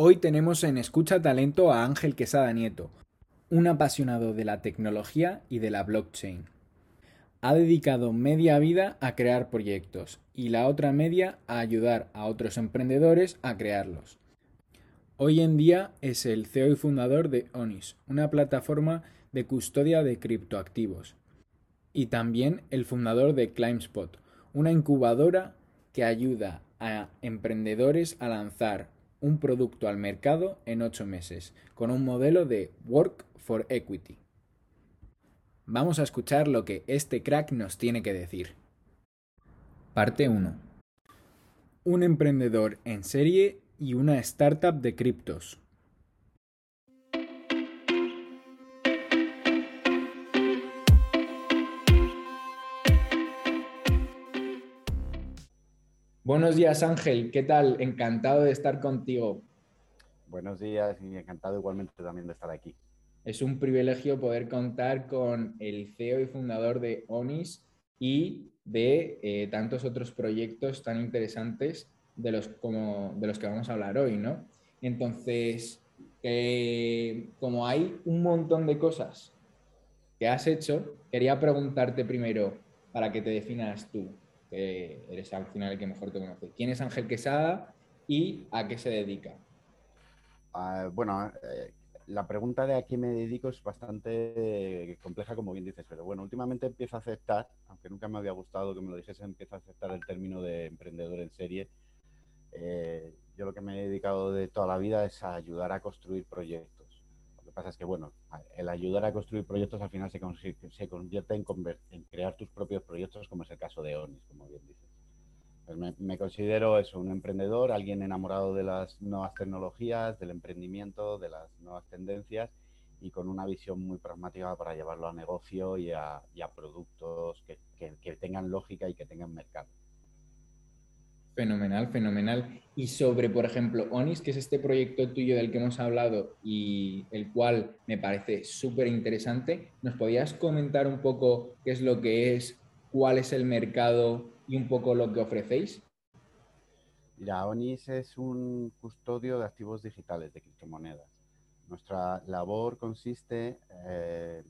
Hoy tenemos en Escucha Talento a Ángel Quesada Nieto, un apasionado de la tecnología y de la blockchain. Ha dedicado media vida a crear proyectos y la otra media a ayudar a otros emprendedores a crearlos. Hoy en día es el CEO y fundador de Onis, una plataforma de custodia de criptoactivos. Y también el fundador de ClimbSpot, una incubadora que ayuda a emprendedores a lanzar un producto al mercado en ocho meses, con un modelo de Work for Equity. Vamos a escuchar lo que este crack nos tiene que decir. Parte 1. Un emprendedor en serie y una startup de criptos. Buenos días Ángel, ¿qué tal? Encantado de estar contigo. Buenos días y encantado igualmente también de estar aquí. Es un privilegio poder contar con el CEO y fundador de ONIS y de eh, tantos otros proyectos tan interesantes de los, como, de los que vamos a hablar hoy, ¿no? Entonces, como hay un montón de cosas que has hecho, quería preguntarte primero, para que te definas tú, que eres al final el que mejor te conoce. ¿Quién es Ángel Quesada y a qué se dedica? Ah, bueno, eh, la pregunta de a qué me dedico es bastante compleja, como bien dices, pero bueno, últimamente empiezo a aceptar, aunque nunca me había gustado que me lo dijese, empiezo a aceptar el término de emprendedor en serie eh, yo lo que me he dedicado de toda la vida es a ayudar a construir proyectos. Pasa es que, bueno, el ayudar a construir proyectos al final se, convierte en, en, crear tus propios proyectos, como es el caso de ONIS, como bien dices. Pues me, considero eso, un emprendedor, alguien enamorado de las nuevas tecnologías, del emprendimiento, de las nuevas tendencias y con una visión muy pragmática para llevarlo a negocio y a, productos que tengan lógica y que tengan mercado. Fenomenal, fenomenal. Y sobre, por ejemplo, ONIS, que es este proyecto tuyo del que hemos hablado y el cual me parece súper interesante, ¿nos podías comentar un poco qué es lo que es, cuál es el mercado y un poco lo que ofrecéis? Mira, ONIS es un custodio de activos digitales, de criptomonedas. Nuestra labor consiste, eh,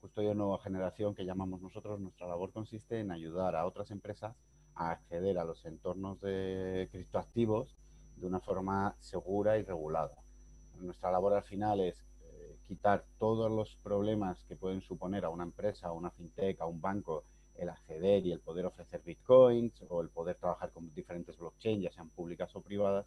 custodio de nueva generación que llamamos nosotros, nuestra labor consiste en ayudar a otras empresas a acceder a los entornos de criptoactivos de una forma segura y regulada. Nuestra labor al final es eh, quitar todos los problemas que pueden suponer a una empresa, a una fintech, a un banco, el acceder y el poder ofrecer bitcoins o el poder trabajar con diferentes blockchains, ya sean públicas o privadas,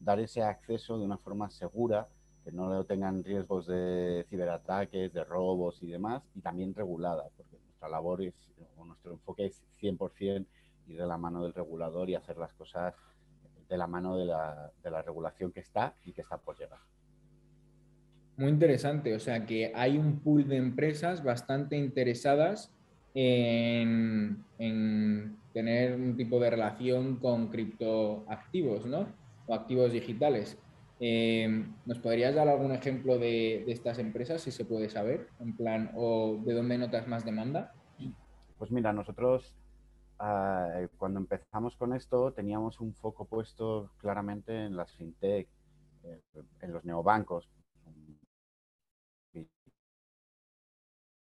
dar ese acceso de una forma segura, que no tengan riesgos de ciberataques, de robos y demás, y también regulada, porque nuestra labor es, o nuestro enfoque es 100% ir de la mano del regulador y hacer las cosas de la mano de la, de la regulación que está y que está por llegar. Muy interesante, o sea que hay un pool de empresas bastante interesadas en, en, tener un tipo de relación con criptoactivos, ¿no? O activos digitales. Eh, ¿Nos podrías dar algún ejemplo de, de, estas empresas, si se puede saber, en plan, o de dónde notas más demanda? Pues mira, nosotros Ah, cuando empezamos con esto teníamos un foco puesto claramente en las fintech, eh, en los neobancos.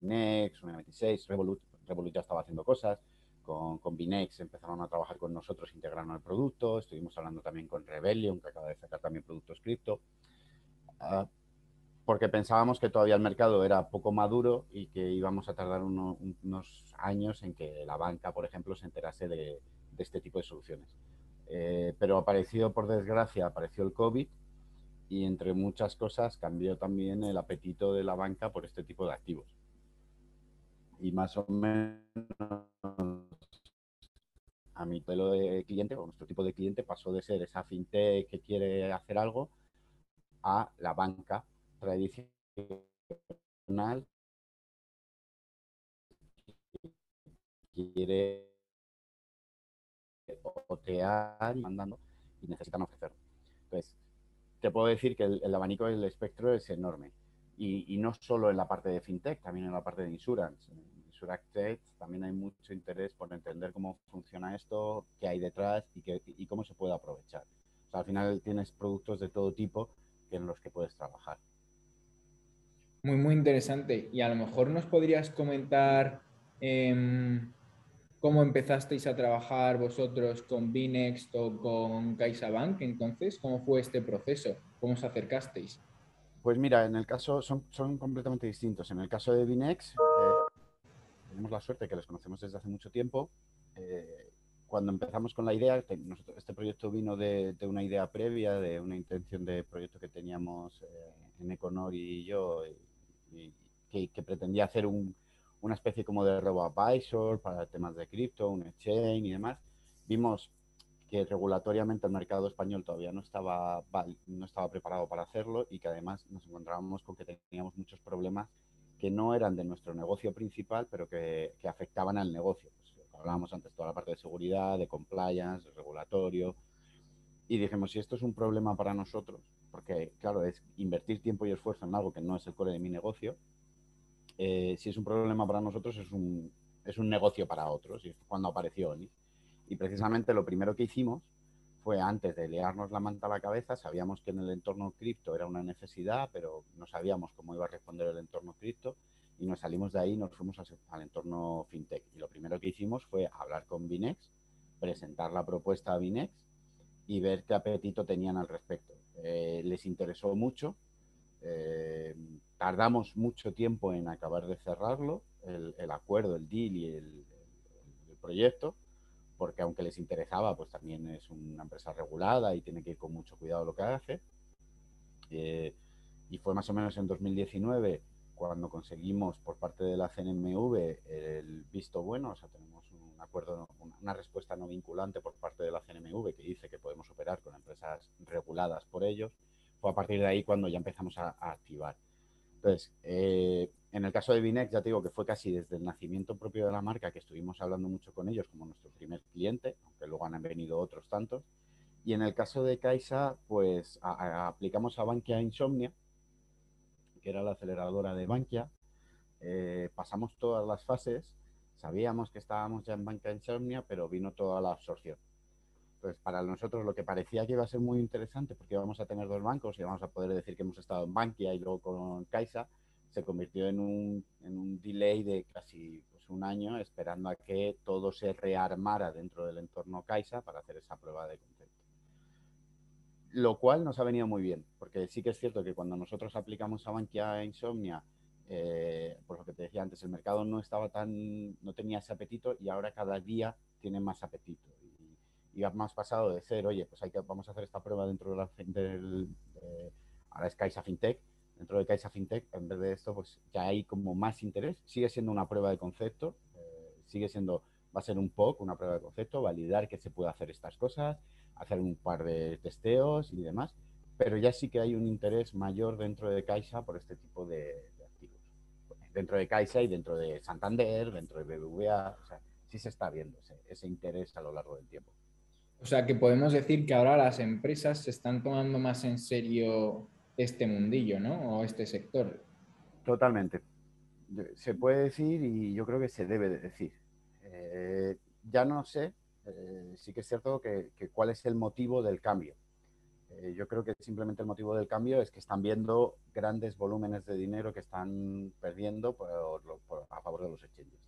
Binex, 26, Revolut, Revolut ya estaba haciendo cosas. Con, con Binex empezaron a trabajar con nosotros, integrando el producto. Estuvimos hablando también con Rebellion, que acaba de sacar también productos cripto. Ah, porque pensábamos que todavía el mercado era poco maduro y que íbamos a tardar unos años en que la banca, por ejemplo, se enterase de, este tipo de soluciones. Eh, pero apareció, por desgracia, apareció el COVID y entre muchas cosas cambió también el apetito de la banca por este tipo de activos. Y más o menos a mi modelo de cliente, o nuestro tipo de cliente, pasó de ser esa fintech que quiere hacer algo a la banca tradicional quiere otear mandando y necesitan ofrecer. Entonces, te puedo decir que el, abanico del espectro es enorme. Y, no solo en la parte de fintech, también en la parte de insurance. En insurance también hay mucho interés por entender cómo funciona esto, qué hay detrás y, qué, y cómo se puede aprovechar. al final tienes productos de todo tipo en los que puedes trabajar. Muy, muy interesante. Y a lo mejor nos podrías comentar em, cómo empezasteis a trabajar vosotros con Binext o con CaixaBank entonces, cómo fue este proceso, cómo os acercasteis. Pues mira, en el caso son, son completamente distintos. En el caso de Binex, eh, tenemos la suerte que les conocemos desde hace mucho tiempo. Eh, cuando empezamos con la idea, este proyecto vino de, una idea previa, de una intención de proyecto que teníamos eh, en Econor y yo, que, pretendía hacer una especie como de robo-advisor para temas de cripto, un exchange y demás. Vimos que regulatoriamente el mercado español todavía no estaba, no estaba preparado para hacerlo y que además nos encontrábamos con que teníamos muchos problemas que no eran de nuestro negocio principal, pero que, que afectaban al negocio. Pues, hablábamos antes, toda la parte de seguridad, de compliance, de regulatorio. Y dijimos, si esto es un problema para nosotros, porque claro, es invertir tiempo y esfuerzo en algo que no es el core de mi negocio, eh, si es un problema para nosotros, es un, es un negocio para otros. Y es cuando apareció ONI. Y precisamente lo primero que hicimos fue antes de liarnos la manta a la cabeza, sabíamos que en el entorno cripto era una necesidad, pero no sabíamos cómo iba a responder el entorno cripto y nos salimos de ahí y nos fuimos al, entorno fintech. Y lo primero que hicimos fue hablar con Binex, presentar la propuesta a Binex y ver qué apetito tenían al respecto. Eh, les interesó mucho, eh, tardamos mucho tiempo en acabar de cerrarlo, el, acuerdo, el deal y el proyecto, porque aunque les interesaba, pues también es una empresa regulada y tiene que ir con mucho cuidado lo que hace. Eh, y fue más o menos en 2019 cuando conseguimos por parte de la CNMV el visto bueno, acuerdo, una respuesta no vinculante por parte de la CNMV que dice que podemos operar con empresas reguladas por ellos. Fue a partir de ahí cuando ya empezamos a, activar. Entonces, eh, en el caso de Binex, ya te digo que fue casi desde el nacimiento propio de la marca que estuvimos hablando mucho con ellos como nuestro primer cliente, aunque luego han venido otros tantos. Y en el caso de Caixa, pues aplicamos a Bankia Insomnia, que era la aceleradora de Bankia. Eh, pasamos todas las fases, sabíamos que estábamos ya en Bankia Insomnia, pero vino toda la absorción. Entonces, para nosotros lo que parecía que iba a ser muy interesante, porque íbamos a tener dos bancos y vamos a poder decir que hemos estado en Bankia y luego con Caixa, se convirtió en un, delay de casi pues, un año esperando a que todo se rearmara dentro del entorno Caixa para hacer esa prueba de concepto. Lo cual nos ha venido muy bien, porque sí que es cierto que cuando nosotros aplicamos a Bankia Insomnia, eh, por lo que te decía antes, el mercado no estaba tan, no tenía ese apetito y ahora cada día tiene más apetito. Y, y más pasado de ser, oye, pues hay que, vamos a hacer esta prueba dentro de la, del, de, ahora es Caixa FinTech, dentro de Caixa FinTech, en vez de esto, pues ya hay como más interés. Sigue siendo una prueba de concepto, eh, sigue siendo, va a ser un POC, una prueba de concepto, validar que se puede hacer estas cosas, hacer un par de testeos y demás, pero ya sí que hay un interés mayor dentro de Caixa por este tipo de. Dentro de Caixa y dentro de Santander, dentro de BBVA, o sea, sí se está viendo ese, ese interés a lo largo del tiempo. O sea que podemos decir que ahora las empresas se están tomando más en serio este mundillo, ¿no? O este sector. Totalmente. Se puede decir y yo creo que se debe de decir. Eh, ya no sé, eh, sí que es cierto que, cuál es el motivo del cambio. Eh, yo creo que simplemente el motivo del cambio es que están viendo grandes volúmenes de dinero que están perdiendo a favor de los exchanges.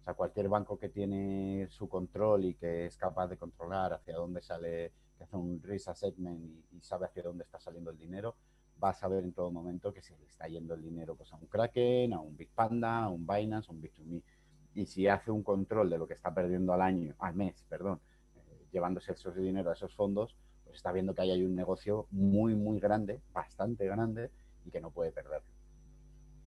O sea, cualquier banco que tiene su control y que es capaz de controlar hacia dónde sale, que hace un risk assessment y, y sabe hacia dónde está saliendo el dinero, va a saber en todo momento que se le está yendo el dinero pues, a un Kraken, a un Big Panda, a un Binance, a un Bit2Me. Y si hace un control de lo que está perdiendo al año, al mes, perdón, eh, llevándose ese dinero a esos fondos, está viendo que ahí hay un negocio muy, muy grande, bastante grande, y que no puede perderlo.